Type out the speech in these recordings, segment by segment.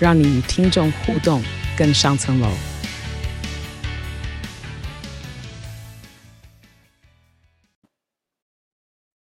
让你与听众互动更上层楼。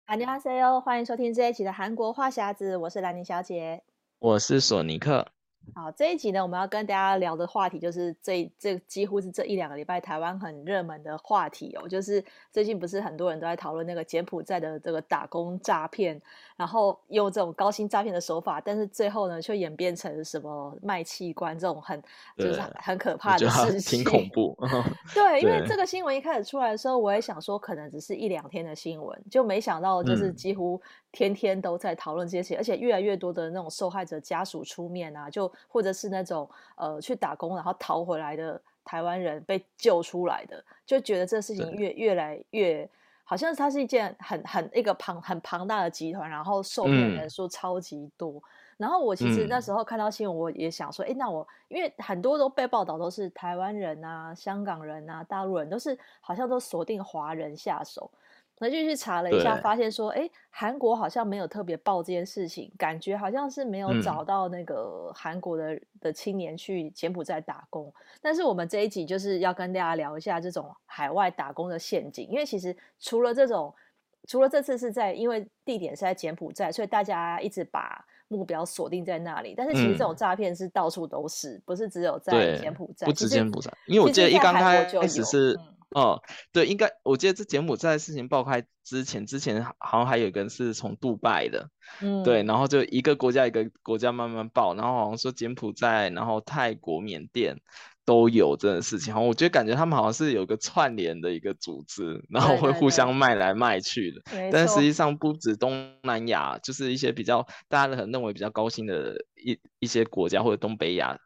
안녕하세요，欢迎收听这一期的韩国话匣子，我是兰妮小姐，我是索尼克。 好，这一集呢，我们要跟大家聊的话题就是这这几乎是这一两个礼拜台湾很热门的话题哦，就是最近不是很多人都在讨论那个柬埔寨的这个打工诈骗，然后用这种高薪诈骗的手法，但是最后呢，却演变成什么卖器官这种很就是很可怕的事情，挺恐怖。对，因为这个新闻一开始出来的时候，我也想说可能只是一两天的新闻，就没想到就是几乎天天都在讨论这些事情，嗯，而且越来越多的那种受害者家属出面啊，就。或者是那种呃去打工然后逃回来的台湾人被救出来的，就觉得这事情越越来越好像它是一件很很一个庞很庞大的集团，然后受骗人数超级多。嗯。然后我其实那时候看到新闻，我也想说，哎，那我因为很多都被报道都是台湾人啊、香港人啊、大陆人，都是好像都锁定华人下手。我就去查了一下，发现说，哎，韩国好像没有特别报这件事情，感觉好像是没有找到那个韩国的、嗯、的青年去柬埔寨打工。但是我们这一集就是要跟大家聊一下这种海外打工的陷阱，因为其实除了这种，除了这次是在因为地点是在柬埔寨，所以大家一直把目标锁定在那里。但是其实这种诈骗是到处都是，嗯、不是只有在柬埔寨，不止柬埔寨，因为我记得一刚开始是。嗯哦，对，应该我记得这柬埔寨事情爆开之前，之前好像还有一个人是从杜拜的，嗯，对，然后就一个国家一个国家慢慢爆，然后好像说柬埔寨，然后泰国、缅甸都有这件事情，好，我觉得感觉他们好像是有个串联的一个组织，然后会互相卖来卖去的，对对对，但实际上不止东南亚，就是一些比较大家可能认为比较高薪的一一些国家或者东北亚。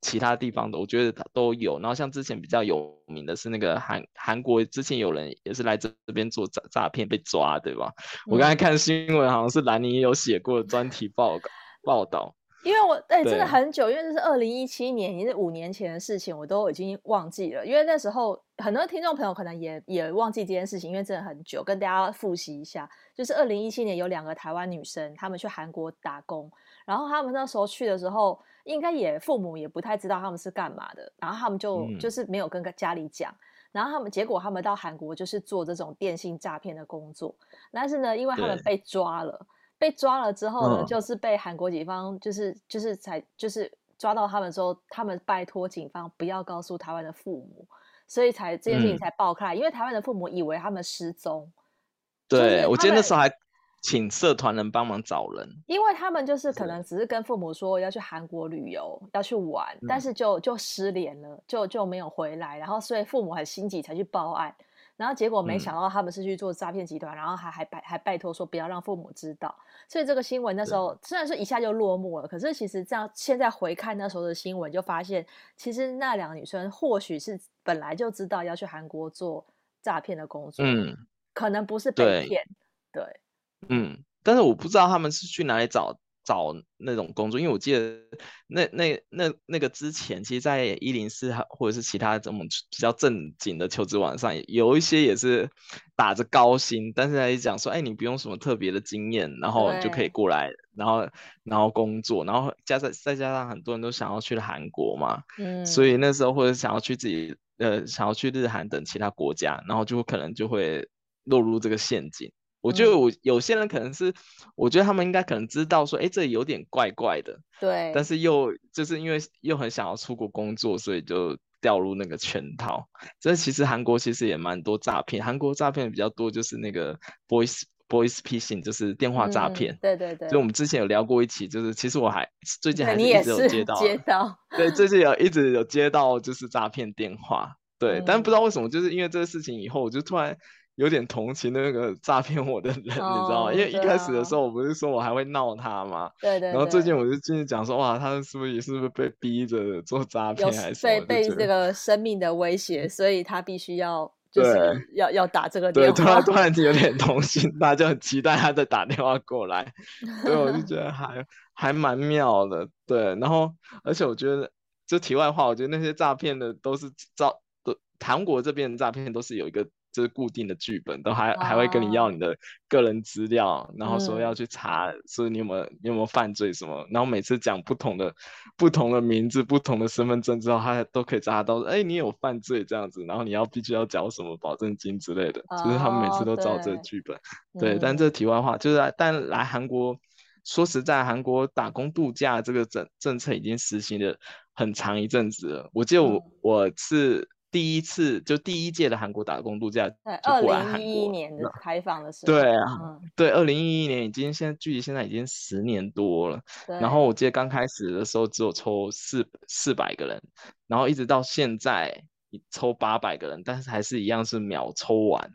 其他地方的，我觉得都有。然后像之前比较有名的是那个韩韩国，之前有人也是来这这边做诈诈骗被抓，对吧？嗯、我刚才看新闻，好像是兰妮也有写过专题报告报道。因为我哎、欸，真的很久，因为这是二零一七年，已经是五年前的事情，我都已经忘记了。因为那时候很多听众朋友可能也也忘记这件事情，因为真的很久。跟大家复习一下，就是二零一七年有两个台湾女生，她们去韩国打工，然后她们那时候去的时候，应该也父母也不太知道他们是干嘛的，然后他们就、嗯、就是没有跟家里讲，然后他们结果他们到韩国就是做这种电信诈骗的工作，但是呢，因为他们被抓了。被抓了之后呢，嗯、就是被韩国警方就是就是才就是抓到他们之后，他们拜托警方不要告诉台湾的父母，所以才这件事情才爆开，嗯。因为台湾的父母以为他们失踪。对，我记得那时候还请社团人帮忙找人，因为他们就是可能只是跟父母说要去韩国旅游，要去玩，嗯，但是就就失联了，就就没有回来，然后所以父母很心急才去报案。然后结果没想到他们是去做诈骗集团，嗯、然后还还拜还拜托说不要让父母知道，所以这个新闻那时候虽然说一下就落幕了，可是其实这样现在回看那时候的新闻，就发现其实那两个女生或许是本来就知道要去韩国做诈骗的工作，嗯，可能不是被骗，对，对，嗯，但是我不知道他们是去哪里找。找那种工作，因为我记得那那那那个之前，其实，在一零四或者是其他这种比较正经的求职网上，有一些也是打着高薪，但是来讲说，哎，你不用什么特别的经验，然后就可以过来，然后然后工作，然后加上再加上很多人都想要去韩国嘛，嗯，所以那时候或者想要去自己呃想要去日韩等其他国家，然后就可能就会落入这个陷阱。我觉得我有些人可能是，我觉得他们应该可能知道说，哎，这有点怪怪的，对。但是又就是因为又很想要出国工作，所以就掉入那个圈套。这其实韩国其实也蛮多诈骗，韩国诈骗比较多就是那个 voice voice phishing，就是电话诈骗。嗯、对对对。就我们之前有聊过一起，就是其实我还最近还是一直有接到，接到。对，最 近有一直有接到就是诈骗电话，对、嗯。但不知道为什么，就是因为这个事情以后，我就突然。有点同情那个诈骗我的人，哦、你知道吗？因为一开始的时候，我不是说我还会闹他吗？对对。然后最近我就进去讲说，哇，他是不是也是不是被逼着做诈骗，还是被被这个生命的威胁，所以他必须要就是要要打这个电话。对，突然突然有点 童心，大家，就很期待他再打电话过来。对，我就觉得还还蛮妙的。对，然后而且我觉得，就题外话，我觉得那些诈骗的都是照，都韩国这边的诈骗都是有一个。就是固定的剧本，都还还会跟你要你的个人资料，啊、然后说要去查，说你有没有你有没有犯罪什么，然后每次讲不同的不同的名字、不同的身份证之后，他都可以查到，哎，你有犯罪这样子，然后你要必须要缴什么保证金之类的，哦、就是他们每次都照这个剧本。对，对，但这题外话，就是但来韩国，说实在，韩国打工度假这个政政策已经实行了很长一阵子了。我记得我、嗯、我是。第一次就第一届的韩国打工度假，对，二零一一年的开放的时候，对啊，嗯、对，二零一一年已经现在距离现在已经十年多了。然后我记得刚开始的时候只有抽四四百个人，然后一直到现在抽八百个人，但是还是一样是秒抽完。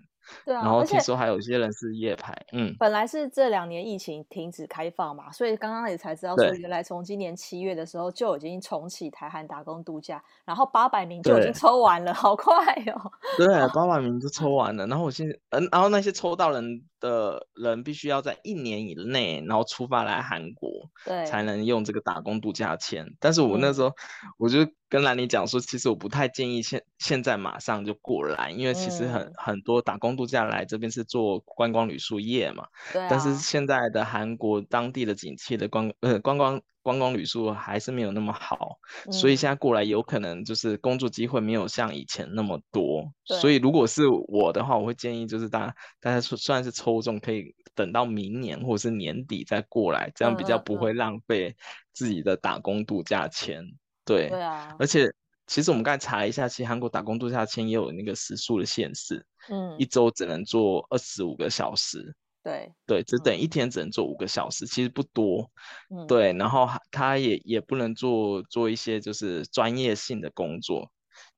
对啊，然后听说还有一些人是夜排，嗯，本来是这两年疫情停止开放嘛，所以刚刚也才知道说，原来从今年七月的时候就已经重启台韩打工度假，然后八百名就已经抽完了，好快哦。对，八百名就抽完了，然后我现在，嗯，然后那些抽到人的人必须要在一年以内，然后出发来韩国，对，才能用这个打工度假签。但是我那时候，嗯、我就。跟兰妮讲说，其实我不太建议现现在马上就过来，因为其实很、嗯、很多打工度假来这边是做观光旅宿业嘛。对啊。但是现在的韩国当地的景气的观呃观光观光旅宿还是没有那么好，嗯、所以现在过来有可能就是工作机会没有像以前那么多。对所以如果是我的话，我会建议就是大家大家算是抽中，可以等到明年或者是年底再过来，这样比较不会浪费自己的打工度假钱。对，对啊，而且其实我们刚才查了一下，其实韩国打工度假签也有那个时数的限制，嗯，一周只能做二十五个小时，对，对，只等一天只能做五个小时，嗯、其实不多，嗯，对，然后他也也不能做做一些就是专业性的工作。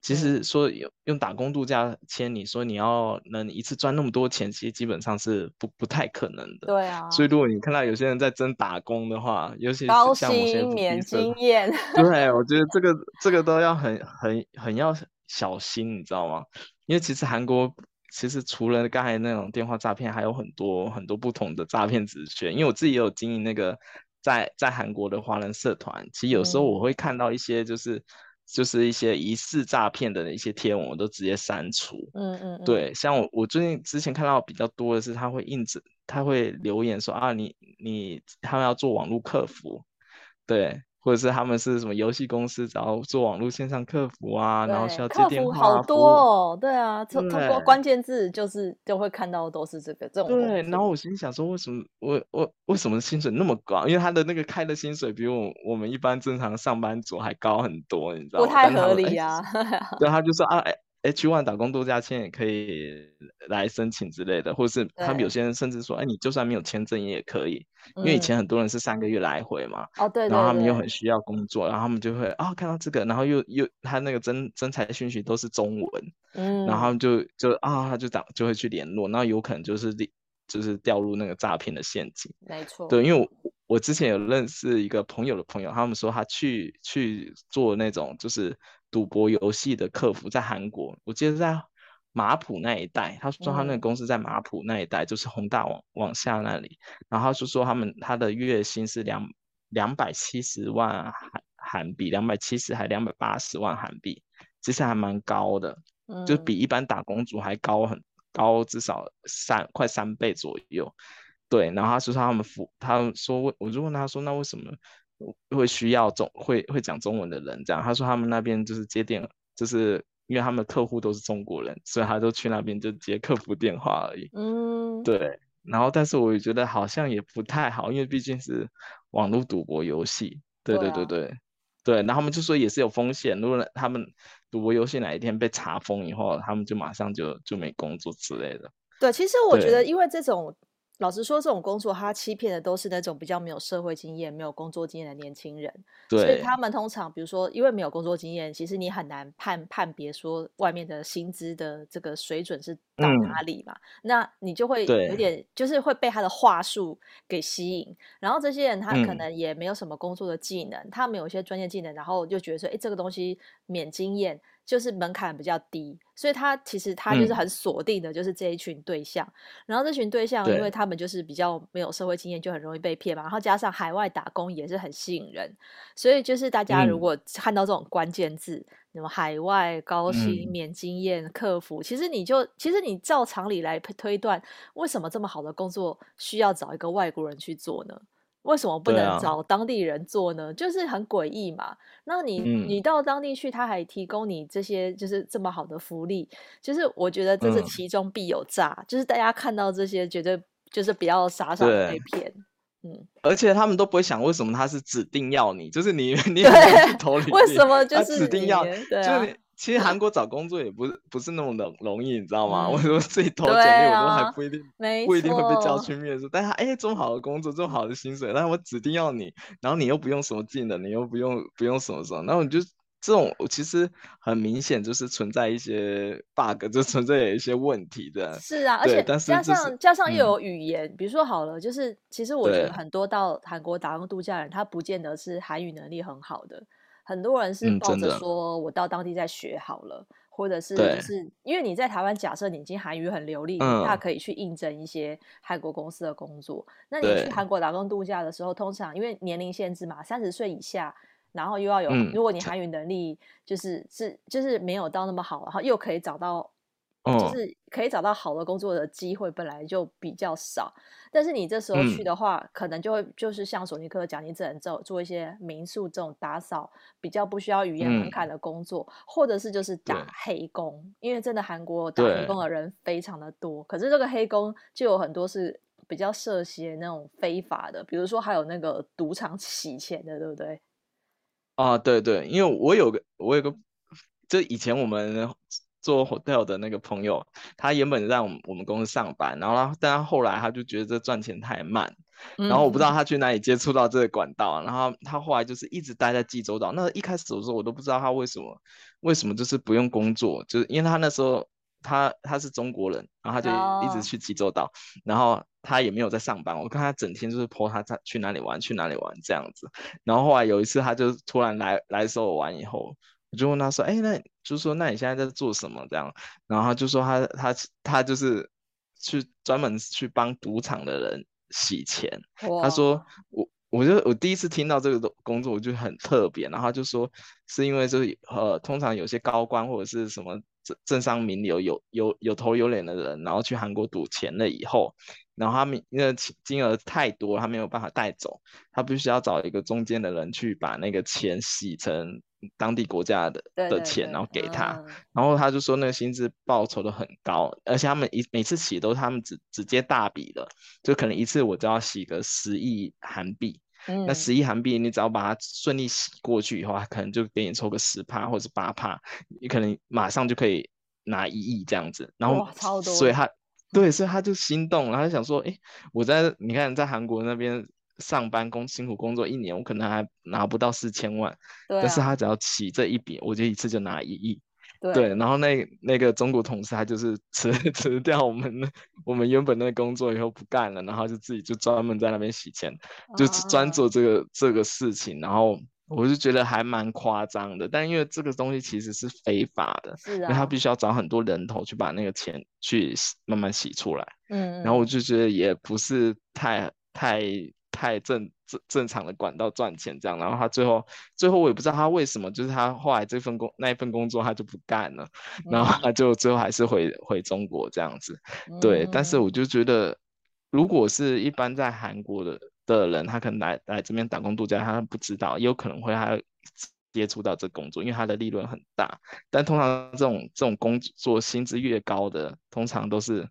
其实说用用打工度假签，你说你要能一次赚那么多钱，其实基本上是不不太可能的。对啊。所以如果你看到有些人在争打工的话，尤其是像我现在免经验。对，我觉得这个这个都要很很很要小心，你知道吗？因为其实韩国其实除了刚才那种电话诈骗，还有很多很多不同的诈骗职权。因为我自己也有经营那个在在韩国的华人社团，其实有时候我会看到一些就是。就是一些疑似诈骗的一些贴文，我都直接删除。嗯嗯，对，像我我最近之前看到比较多的是，他会印着，他会留言说啊，你你他们要做网络客服，对。或者是他们是什么游戏公司，然后做网络线上客服啊，然后需要接电话。客服好多哦，对啊，通通过关键字就是就会看到都是这个这种。对，然后我心里想说，为什么我我为什么薪水那么高？因为他的那个开的薪水比我我们一般正常上班族还高很多，你知道吗？不太合理啊。对，他就说啊，哎。H1 打工度假签也可以来申请之类的，或者是他们有些人甚至说，哎，你就算没有签证也可以，嗯、因为以前很多人是三个月来回嘛，然后他们又很需要工作，然后他们就会啊、哦、看到这个，然后又又他那个征征才讯息都是中文，嗯，然后他们就就啊他就打就会去联络，那有可能就是就是掉入那个诈骗的陷阱，没。错，对，因为我我之前有认识一个朋友的朋友，他们说他去去做那种就是。赌博游戏的客服在韩国，我记得在马普那一带。他说他那个公司在马普那一带，嗯、就是宏大往往下那里。然后他就说他们他的月薪是两两百七十万韩韩币，两百七十还两百八十万韩币，其实还蛮高的，嗯、就比一般打工族还高很高，至少三快三倍左右。对，然后他说他们服，他说我就问他说那为什么？会需要中会会讲中文的人，这样他说他们那边就是接电，就是因为他们的客户都是中国人，所以他就去那边就接客服电话而已。嗯，对。然后，但是我也觉得好像也不太好，因为毕竟是网络赌博游戏。对对对对，对。然后他们就说也是有风险，如果他们赌博游戏哪一天被查封以后，他们就马上就就没工作之类的。对，其实我觉得因为这种。老实说，这种工作他欺骗的都是那种比较没有社会经验、没有工作经验的年轻人。对，所以他们通常，比如说，因为没有工作经验，其实你很难判判别说外面的薪资的这个水准是到哪里嘛，嗯、那你就会有点就是会被他的话术给吸引，然后这些人他可能也没有什么工作的技能，嗯、他没有一些专业技能，然后就觉得说，哎，这个东西免经验。就是门槛比较低，所以他其实他就是很锁定的，就是这一群对象。嗯、然后这群对象，因为他们就是比较没有社会经验，就很容易被骗嘛。然后加上海外打工也是很吸引人，所以就是大家如果看到这种关键字，什么、嗯、海外高薪、免经验、客服，其实你就其实你照常理来推断，为什么这么好的工作需要找一个外国人去做呢？为什么不能找当地人做呢？啊、就是很诡异嘛。那你、嗯、你到当地去，他还提供你这些就是这么好的福利，就是我觉得这是其中必有诈。嗯、就是大家看到这些，绝对就是不要傻傻的被骗。嗯，而且他们都不会想为什么他是指定要你，就是你 你投履历，为什么就是指定要？对啊。其实韩国找工作也不是不是那么的容易，你知道吗？嗯、我说自己投简历，我都还不一定，不一定会被叫去面试。但是哎，这么好的工作，这么好的薪水，但是我指定要你，然后你又不用什么技能，你又不用不用什么什么，然后你就这种，其实很明显就是存在一些 bug，就存在有一些问题的。是啊，而且加上加上又有语言，嗯、比如说好了，就是其实我觉得很多到韩国打工度假人，他不见得是韩语能力很好的。很多人是抱着说，我到当地再学好了，嗯、或者是就是因为你在台湾，假设你已经韩语很流利，那、嗯、可以去应征一些韩国公司的工作。那你去韩国打工度假的时候，通常因为年龄限制嘛，三十岁以下，然后又要有，嗯、如果你韩语能力就是是就是没有到那么好，然后又可以找到。就是可以找到好的工作的机会本来就比较少，但是你这时候去的话，嗯、可能就会就是像索尼克讲，你只能做做一些民宿这种打扫，比较不需要语言门槛的工作，嗯、或者是就是打黑工，因为真的韩国打黑工的人非常的多，可是这个黑工就有很多是比较涉嫌那种非法的，比如说还有那个赌场 洗钱的，对不对？啊，对对，因为我有个我有个，这以前我们。做 hotel 的那个朋友，他原本在我们我们公司上班，然后他，但他后来他就觉得这赚钱太慢，然后我不知道他去哪里接触到这个管道，然后他后来就是一直待在济州岛。那一开始的时候我都不知道他为什么为什么就是不用工作，就是因为他那时候他他是中国人，然后他就一直去济州岛，然后他也没有在上班。我看他整天就是 po 他他去哪里玩去哪里玩这样子，然后后来有一次他就突然来来找我玩以后。我就问他说：“哎，那就是说，那你现在在做什么？这样？”然后他就说他：“他他他就是去专门去帮赌场的人洗钱。”他说：“我我就我第一次听到这个工作，我就很特别。”然后他就说：“是因为就是呃，通常有些高官或者是什么政政商名流有有有头有脸的人，然后去韩国赌钱了以后，然后他们因为金额太多，他没有办法带走，他必须要找一个中间的人去把那个钱洗成。”当地国家的的钱，然后给他，然后他就说那个薪资报酬都很高，嗯、而且他们一每次洗都他们直直接大笔的，就可能一次我就要洗个十亿韩币，嗯、那十亿韩币你只要把它顺利洗过去以后，他可能就给你抽个十帕或者八帕，你可能马上就可以拿一亿这样子，然后所以他。对，所以他就心动，然后他想说，哎，我在你看在韩国那边。上班工辛苦工作一年，我可能还拿不到四千万，对啊、但是他只要起这一笔，我就一次就拿一亿。对，对，然后那那个中国同事他就是辞 辞掉我们我们原本那个工作以后不干了，然后就自己就专门在那边洗钱，啊、就专做这个这个事情。然后我就觉得还蛮夸张的，但因为这个东西其实是非法的，是啊、因为他必须要找很多人头去把那个钱去慢慢洗出来。嗯，然后我就觉得也不是太太。太正正正常的管道赚钱这样，然后他最后最后我也不知道他为什么，就是他后来这份工那一份工作他就不干了，嗯、然后他就最后还是回回中国这样子，对。嗯、但是我就觉得，如果是一般在韩国的的人，他可能来来这边打工度假，他不知道，也有可能会他接触到这工作，因为他的利润很大。但通常这种这种工作薪资越高的，通常都是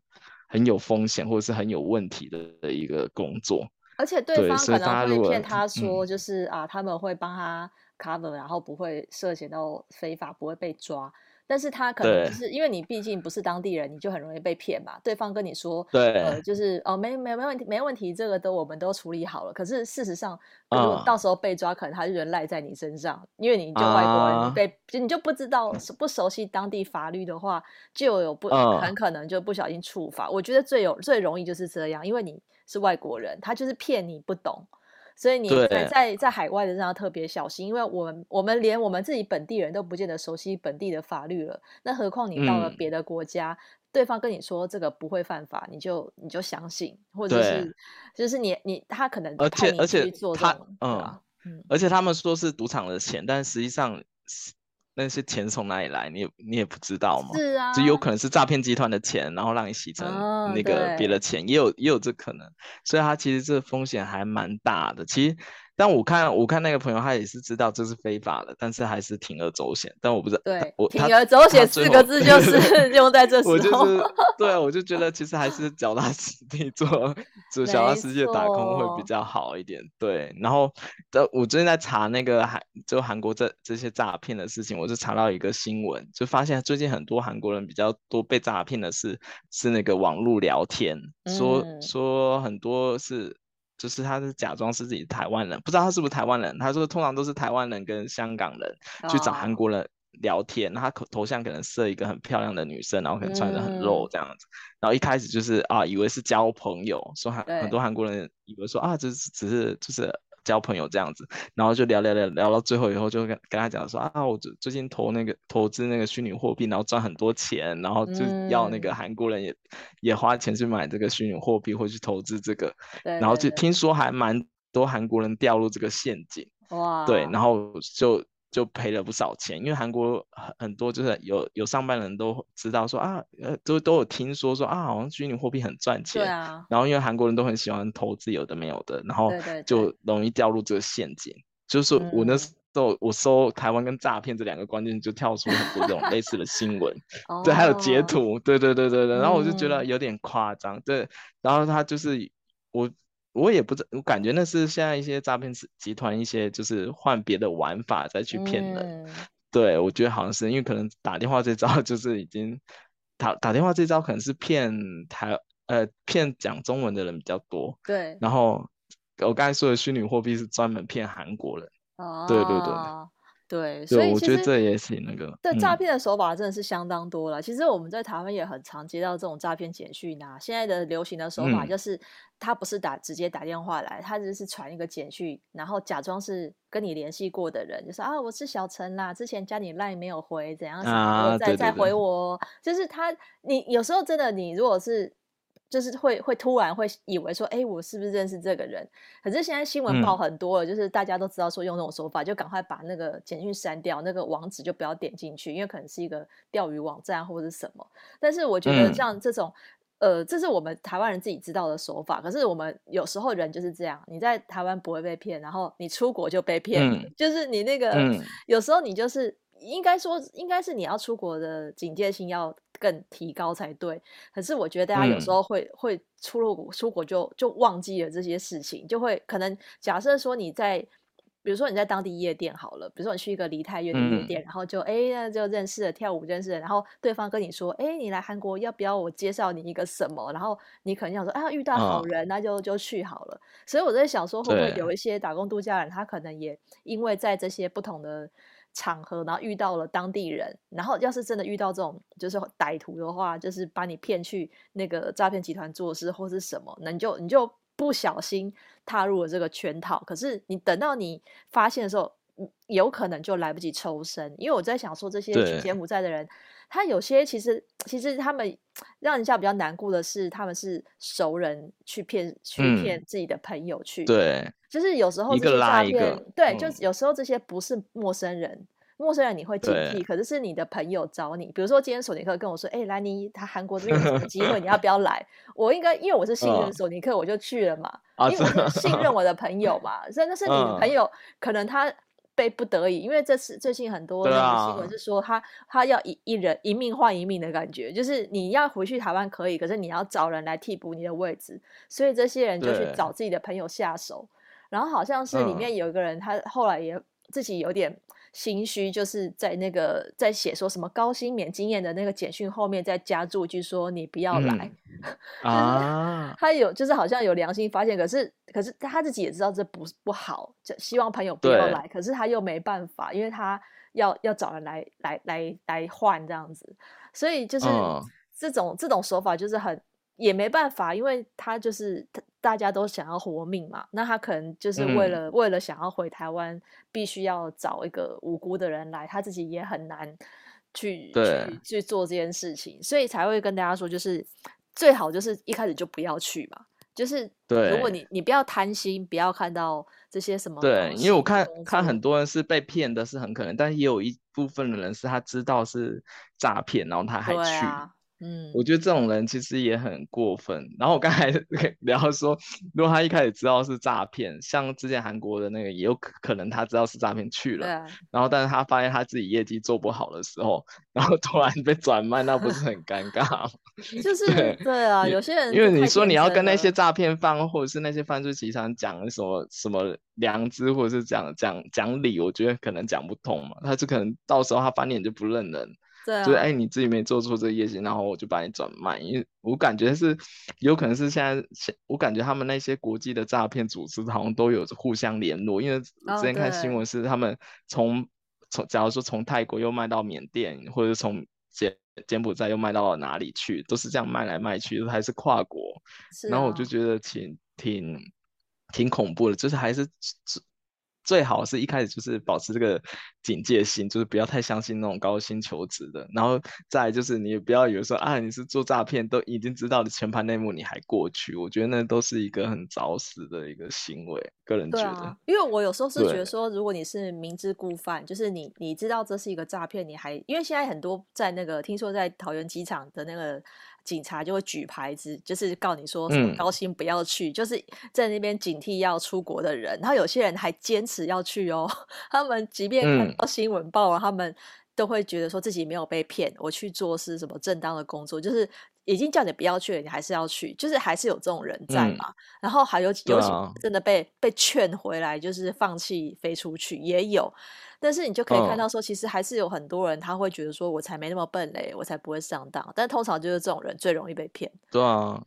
很有风险或者是很有问题的的一个工作。而且对方可能会骗他说，就是啊，他们会帮他 cover，然后不会涉嫌到非法，不会被抓。但是他可能就是因为你毕竟不是当地人，你就很容易被骗嘛。对方跟你说，对，呃，就是哦，没没没问题，没问题，这个都我们都处理好了。可是事实上，如果到时候被抓，可能他就人赖在你身上，嗯、因为你就外国人，你被、啊、你就不知道不熟悉当地法律的话，就有不、嗯、很可能就不小心触法。我觉得最有最容易就是这样，因为你是外国人，他就是骗你不懂。所以你在在在海外的人要特别小心，因为我们我们连我们自己本地人都不见得熟悉本地的法律了，那何况你到了别的国家，嗯、对方跟你说这个不会犯法，你就你就相信，或者是就是你你他可能派你去做这种，而且而且他嗯嗯，而且他们说是赌场的钱，但实际上。那些钱从哪里来？你也你也不知道吗？是啊，就有可能是诈骗集团的钱，然后让你洗成那个别的钱，哦、也有也有这可能。所以它其实这风险还蛮大的。其实。但我看，我看那个朋友，他也是知道这是非法的，但是还是铤而走险。但我不知道，对，我铤而走险四个字就是 用在这时候。我就是对啊，我就觉得其实还是脚踏实地 做，做脚踏实地打工会比较好一点。对，然后的我最近在查那个韩，就韩国这这些诈骗的事情，我就查到一个新闻，就发现最近很多韩国人比较多被诈骗的是是那个网络聊天，说、嗯、说很多是。就是他是假装是自己台湾人，不知道他是不是台湾人。他说通常都是台湾人跟香港人去找韩国人聊天，那、oh. 他头头像可能设一个很漂亮的女生，然后可能穿得很露这样子。Mm. 然后一开始就是啊，以为是交朋友，说韩很多韩国人以为说啊，这是只是就是。交朋友这样子，然后就聊聊聊聊到最后以后，就跟跟他讲说啊，我最最近投那个投资那个虚拟货币，然后赚很多钱，然后就要那个韩国人也、嗯、也花钱去买这个虚拟货币或去投资这个，然后就听说还蛮多韩国人掉入这个陷阱，哇，对，然后就。就赔了不少钱，因为韩国很很多就是有有上班人都知道说啊，呃，都都有听说说啊，好像虚拟货币很赚钱。对啊。然后因为韩国人都很喜欢投资，有的没有的，然后就容易掉入这个陷阱。对对对，就是我那时候我搜台湾跟诈骗这两个关键，就跳出很多这种类似的新闻。对，还有截图。对对对对对。然后我就觉得有点夸张。对。然后他就是我。我也不知，我感觉那是现在一些诈骗集团一些就是换别的玩法再去骗人。嗯、对，我觉得好像是因为可能打电话这招 就是已经打打电话这招可能是骗台呃骗讲中文的人比较多。对。然后我刚才说的虚拟货币是专门骗韩国人。哦。对对对。对，所以我觉得这也是那个。对，诈骗的手法真的是相当多了。嗯、其实我们在台湾也很常接到这种诈骗简讯呐。现在的流行的手法就是，他不是打直接打电话来，他只是传一个简讯，然后假装是跟你联系过的人，就说啊，我是小陈啦，之前加你 line 没有回，怎样怎样，啊、再再回我。就是他，你有时候真的，你如果是。就是会会突然会以为说，哎，我是不是认识这个人？可是现在新闻报很多了，嗯、就是大家都知道说用那种手法，就赶快把那个简讯删掉，那个网址就不要点进去，因为可能是一个钓鱼网站或者是什么。但是我觉得像这种，嗯、呃，这是我们台湾人自己知道的手法。可是我们有时候人就是这样，你在台湾不会被骗，然后你出国就被骗，嗯、就是你那个、嗯、有时候你就是。应该说，应该是你要出国的警戒性要更提高才对。可是我觉得大家有时候会、嗯、会出入国出国就就忘记了这些事情，就会可能假设说你在，比如说你在当地夜店好了，比如说你去一个梨泰院的夜店，嗯、然后就哎那就认识了跳舞认识了，然后对方跟你说，哎你来韩国要不要我介绍你一个什么？然后你可能想说，啊遇到好人，那就就去好了。所以我在想说，会不会有一些打工度假人，他可能也因为在这些不同的。场合，然后遇到了当地人，然后要是真的遇到这种就是歹徒的话，就是把你骗去那个诈骗集团做事或是什么，那你就你就不小心踏入了这个圈套。可是你等到你发现的时候，有可能就来不及抽身。因为我在想说，这些去柬埔寨的人，他有些其实其实他们让人家比较难过的是，他们是熟人去骗去骗自己的朋友去。嗯、对。就是有时候这些诈骗，对，嗯、就有时候这些不是陌生人，陌生人你会警惕，可是是你的朋友找你，比如说今天索尼克跟我说，哎、欸，兰妮，他韩国这边有什么机会，你要 不要来？我应该因为我是信任索尼克，我就去了嘛，哦、因为我是信任 我的朋友嘛，真的是你的朋友，嗯、可能他被不得已，因为这次最近很多那个新闻是说他他要一一人一命换一命的感觉，就是你要回去台湾可以，可是你要找人来替补你的位置，所以这些人就去找自己的朋友下手。然后好像是里面有一个人，他后来也自己有点心虚，就是在那个在写说什么高薪免经验的那个简讯后面再加注一句说你不要来、嗯、啊。他有就是好像有良心发现，可是可是他自己也知道这不不好，就希望朋友不要来，可是他又没办法，因为他要要找人来来来来换这样子，所以就是这种、嗯、这种手法就是很。也没办法，因为他就是大家都想要活命嘛，那他可能就是为了、嗯、为了想要回台湾，必须要找一个无辜的人来，他自己也很难去去去做这件事情，所以才会跟大家说，就是最好就是一开始就不要去嘛，就是对，如果你你不要贪心，不要看到这些什么，对，因为我看看很多人是被骗的，是很可能，但也有一部分的人是他知道是诈骗，然后他还去。嗯，我觉得这种人其实也很过分。然后我刚才 聊说，如果他一开始知道是诈骗，像之前韩国的那个，也有可能他知道是诈骗去了，啊、然后但是他发现他自己业绩做不好的时候，然后突然被转卖，那不是很尴尬吗？就是对，对啊，有些人因为你说你要跟那些诈骗犯或者是那些犯罪集团讲什么什么良知，或者是讲讲讲理，我觉得可能讲不通嘛。他就可能到时候他翻脸就不认人。对、啊，就是哎，你自己没做出这个业绩，然后我就把你转卖。因为我感觉是有可能是现在，我感觉他们那些国际的诈骗组织好像都有互相联络。因为之前看新闻是他们从从，假如说从泰国又卖到缅甸，或者从柬柬埔寨又卖到了哪里去，都是这样卖来卖去，还是跨国。然后我就觉得挺挺挺恐怖的，就是还是。最好是一开始就是保持这个警戒心，就是不要太相信那种高薪求职的。然后再就是你也不要以为说啊，你是做诈骗都已经知道了全盘内幕，你还过去，我觉得那都是一个很找死的一个行为。个人觉得，啊、因为我有时候是觉得说，如果你是明知故犯，就是你你知道这是一个诈骗，你还因为现在很多在那个听说在桃园机场的那个。警察就会举牌子，就是告你说什么高薪不要去，嗯、就是在那边警惕要出国的人。然后有些人还坚持要去哦，他们即便看到新闻报他们都会觉得说自己没有被骗，我去做是什么正当的工作，就是已经叫你不要去了，你还是要去，就是还是有这种人在嘛。嗯、然后还有有些真的被、啊、被劝回来，就是放弃飞出去也有。但是你就可以看到说，其实还是有很多人他会觉得说，我才没那么笨嘞，我才不会上当。但通常就是这种人最容易被骗。对啊，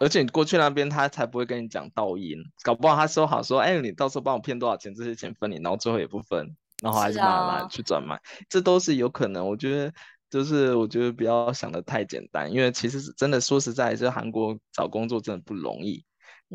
而且你过去那边他才不会跟你讲道因，搞不好他说好说，哎，你到时候帮我骗多少钱，这些钱分你，然后最后也不分，然后还是拿来去转卖，啊、这都是有可能。我觉得就是我觉得不要想的太简单，因为其实是真的说实在，这韩国找工作真的不容易。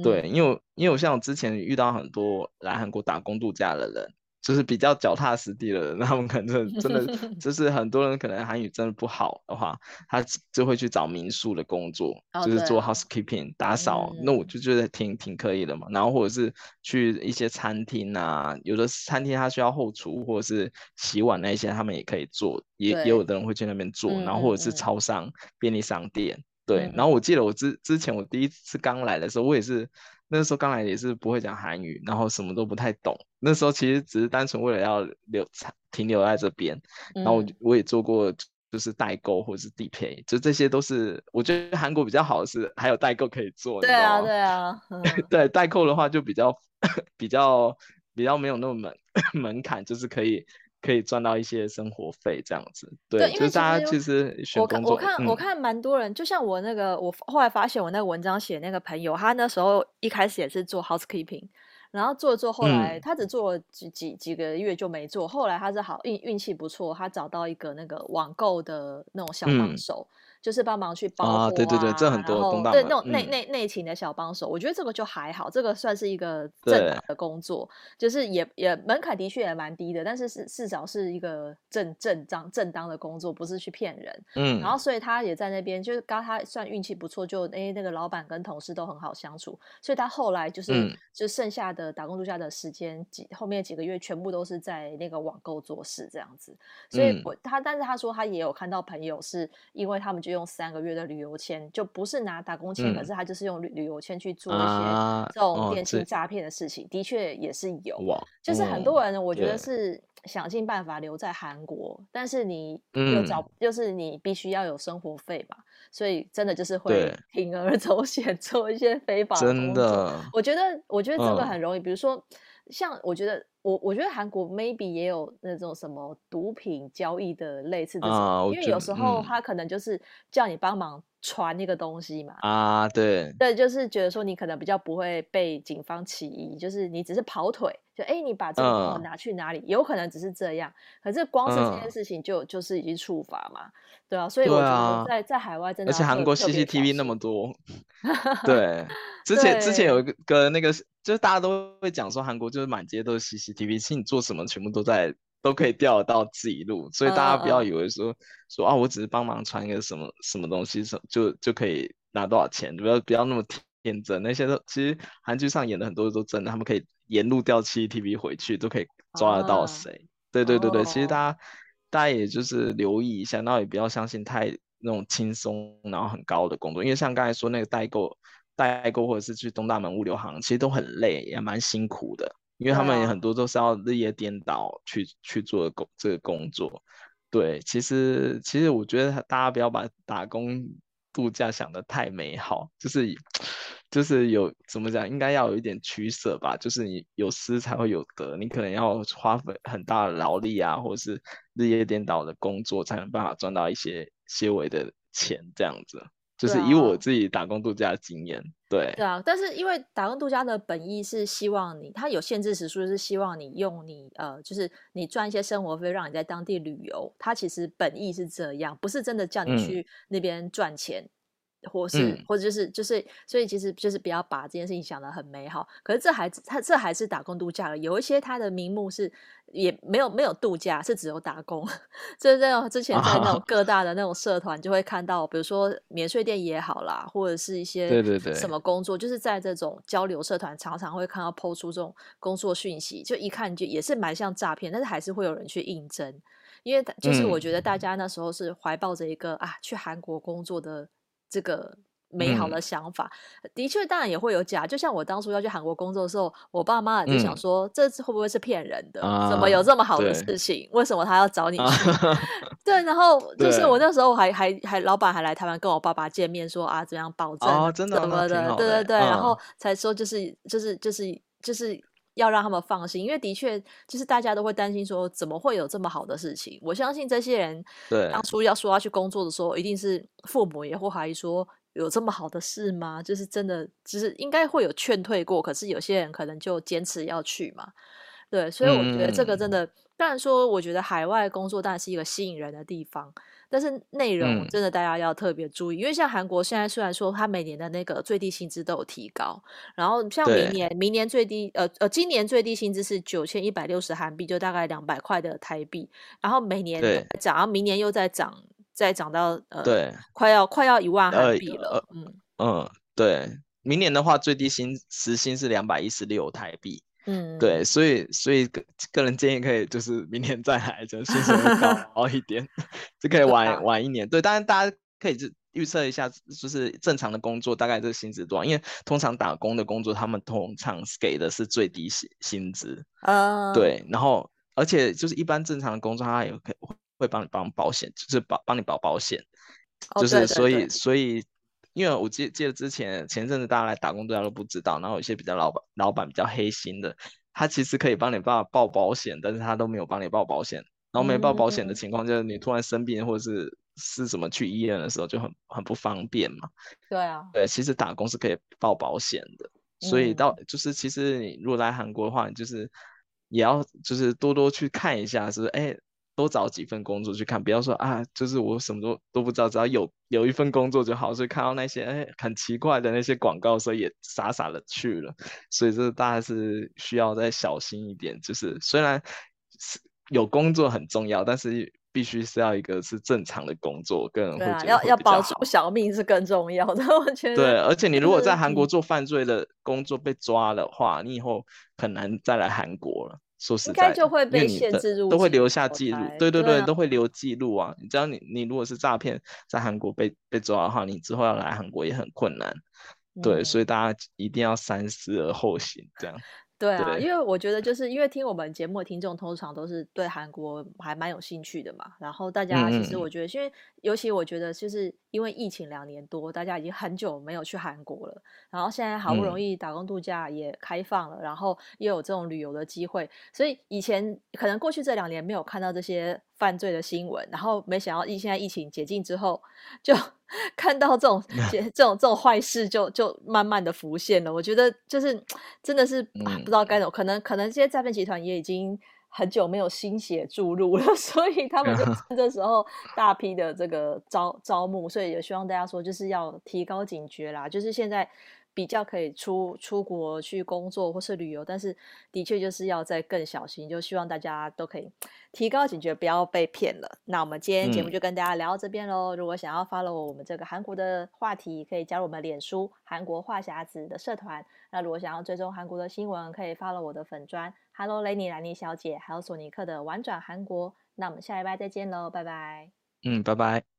对，嗯、因为因为我像我之前遇到很多来韩国打工度假的人。就是比较脚踏实地的人，他们可能真的 就是很多人可能韩语真的不好的话，他就会去找民宿的工作，就是做 housekeeping 打扫。那我就觉得挺挺可以的嘛。然后或者是去一些餐厅啊，有的餐厅他需要后厨或者是洗碗那些，他们也可以做，也也有的人会去那边做。然后或者是超商、便利商店，对。然后我记得我之之前我第一次刚来的时候，我也是。那时候刚来也是不会讲韩语，然后什么都不太懂。那时候其实只是单纯为了要留停留在这边，然后我我也做过就是代购或者是地陪，就这些都是我觉得韩国比较好的是还有代购可以做。对啊，对啊，嗯、对代购的话就比较 比较比较没有那么门 门槛，就是可以。可以赚到一些生活费这样子，对，对，因为大家其实选工作，我看我看蛮多人，嗯、就像我那个，我后来发现我那个文章写那个朋友，他那时候一开始也是做 housekeeping。然后做做，后来他只做了几几几个月就没做。后来他是好运运气不错，他找到一个那个网购的那种小帮手，就是帮忙去包货啊。对对对，这很多。对那种内内内勤的小帮手，我觉得这个就还好，这个算是一个正常的工作，就是也也门槛的确也蛮低的，但是是至少是一个正正当正当的工作，不是去骗人。嗯。然后所以他也在那边，就是刚他算运气不错，就哎那个老板跟同事都很好相处，所以他后来就是就剩下的。打工度假的时间几后面几个月全部都是在那个网购做事这样子，所以我他但是他说他也有看到朋友是因为他们就用三个月的旅游签，就不是拿打工签，可是他就是用旅旅游签去做一些这种电信诈骗的事情，的确也是有，就是很多人我觉得是想尽办法留在韩国，但是你又找就是你必须要有生活费嘛。所以真的就是会铤而走险 做一些非法的工作。真的，我觉得我觉得这个很容易。嗯、比如说，像我觉得，我我觉得韩国 maybe 也有那种什么毒品交易的类似这种，啊、因为有时候他可能就是叫你帮忙传那个东西嘛。啊，对，对，就是觉得说你可能比较不会被警方起疑，就是你只是跑腿，就哎，你把这个拿去哪里，嗯、有可能只是这样。可是光是这件事情就、嗯、就是已经触法嘛，对啊，所以我觉得在、啊、在海外真的，而且韩国 CCTV 那么多，对，之前之前有一个个那个。就是大家都会讲说韩国就是满街都是 CCTV，其实你做什么全部都在都可以调得到记录，所以大家不要以为说、uh, uh. 说啊我只是帮忙传一个什么什么东西，什就就可以拿多少钱，不要不要那么天真。那些都其实韩剧上演的很多都真的，他们可以沿路调 CCTV 回去都可以抓得到谁。Uh. 对对对对，其实大家、uh. 大家也就是留意一下，然后也不要相信太那种轻松然后很高的工作，因为像刚才说那个代购。代购或者是去东大门物流行，其实都很累，也蛮辛苦的，因为他们也很多都是要日夜颠倒去、啊、去做工这个工作。对，其实其实我觉得大家不要把打工度假想得太美好，就是就是有怎么讲，应该要有一点取舍吧，就是你有失才会有得，你可能要花费很大的劳力啊，或者是日夜颠倒的工作，才能办法赚到一些些微的钱这样子。就是以我自己打工度假的经验，对，对啊，但是因为打工度假的本意是希望你，它有限制时数，是希望你用你呃，就是你赚一些生活费，让你在当地旅游。它其实本意是这样，不是真的叫你去那边赚钱。嗯或是，嗯、或者就是就是，所以其实就是不要把这件事情想得很美好。可是这还他这还是打工度假了。有一些他的名目是也没有没有度假，是只有打工。就是那种之前在那种各大的那种社团就会看到，啊、比如说免税店也好啦，或者是一些对对对什么工作，就是在这种交流社团常常会看到 PO 出这种工作讯息，就一看就也是蛮像诈骗，但是还是会有人去应征，因为就是我觉得大家那时候是怀抱着一个、嗯、啊去韩国工作的。这个美好的想法，嗯、的确当然也会有假。就像我当初要去韩国工作的时候，我爸妈也就想说，嗯、这次会不会是骗人的？啊、怎么有这么好的事情？为什么他要找你去？啊、对，然后就是我那时候还还还老板还来台湾跟我爸爸见面说，啊怎样保证、啊、真的怎么的？的对对对，啊、然后才说就是就是就是就是要让他们放心，因为的确就是大家都会担心说，怎么会有这么好的事情？我相信这些人对当初要说要去工作的时候，一定是。父母也会怀疑说，有这么好的事吗？就是真的，就是应该会有劝退过，可是有些人可能就坚持要去嘛。对，所以我觉得这个真的，当然、嗯、说，我觉得海外工作当然是一个吸引人的地方，但是内容真的大家要特别注意，嗯、因为像韩国现在虽然说它每年的那个最低薪资都有提高，然后像明年明年最低呃呃今年最低薪资是九千一百六十韩币，就大概两百块的台币，然后每年涨，对。然后明年又在涨。再涨到呃，对，快要快要一万韩币了，呃、嗯。嗯，对，明年的话最低薪时薪是两百一十六台币，嗯，对，所以所以个个人建议可以就是明年再来，就薪水会高 一点，就可以晚晚一年，对，当然大家可以就预测一下，就是正常的工作大概这个薪资多少，因为通常打工的工作他们通常给的是最低薪薪资，啊，对，然后而且就是一般正常的工作他也可以。会帮你帮保险，就是保帮你保保险，就是所以所以，因为我记记得之前前阵子大家来打工，大家都不知道，然后有些比较老板老板比较黑心的，他其实可以帮你报报保险，但是他都没有帮你报保险，然后没报保险的情况就是你突然生病或者是是什么去医院的时候就很很不方便嘛。对啊，对，其实打工是可以报保险的，所以到就是其实你如果来韩国的话，你就是也要就是多多去看一下，是不是哎。多找几份工作去看，不要说啊，就是我什么都都不知道，只要有有一份工作就好。所以看到那些哎很奇怪的那些广告，所以也傻傻的去了。所以这大家是需要再小心一点。就是虽然是有工作很重要，但是必须是要一个是正常的工作，个人会觉得、啊、要要保住小命是更重要的。我觉得对，而且你如果在韩国做犯罪的工作被抓的话，嗯、你以后很难再来韩国了。说实在，应该就会被限制入，都会留下记录。对对对，对啊、都会留记录啊！你知道你，你你如果是诈骗，在韩国被被抓的话，你之后要来韩国也很困难。对，嗯、所以大家一定要三思而后行，这样。对啊，因为我觉得就是因为听我们节目的听众通常都是对韩国还蛮有兴趣的嘛，然后大家其实我觉得，因为尤其我觉得就是因为疫情两年多，大家已经很久没有去韩国了，然后现在好不容易打工度假也开放了，然后又有这种旅游的机会，所以以前可能过去这两年没有看到这些犯罪的新闻，然后没想到疫现在疫情解禁之后，就 看到这种 这种这种坏事就就慢慢的浮现了。我觉得就是真的是。不知道该怎么，可能可能这些诈骗集团也已经很久没有新血注入了，所以他们就这时候大批的这个招招募，所以也希望大家说就是要提高警觉啦，就是现在。比较可以出出国去工作或是旅游，但是的确就是要再更小心，就希望大家都可以提高警觉，不要被骗了。那我们今天节目就跟大家聊到这边喽。嗯、如果想要 follow 我们这个韩国的话题，可以加入我们脸书韩国话匣子的社团。那如果想要追踪韩国的新闻，可以 follow 我的粉专 Hello Lenny 兰妮小姐，还有索尼克的玩转韩国。那我们下礼拜再见喽，拜拜。嗯，拜拜。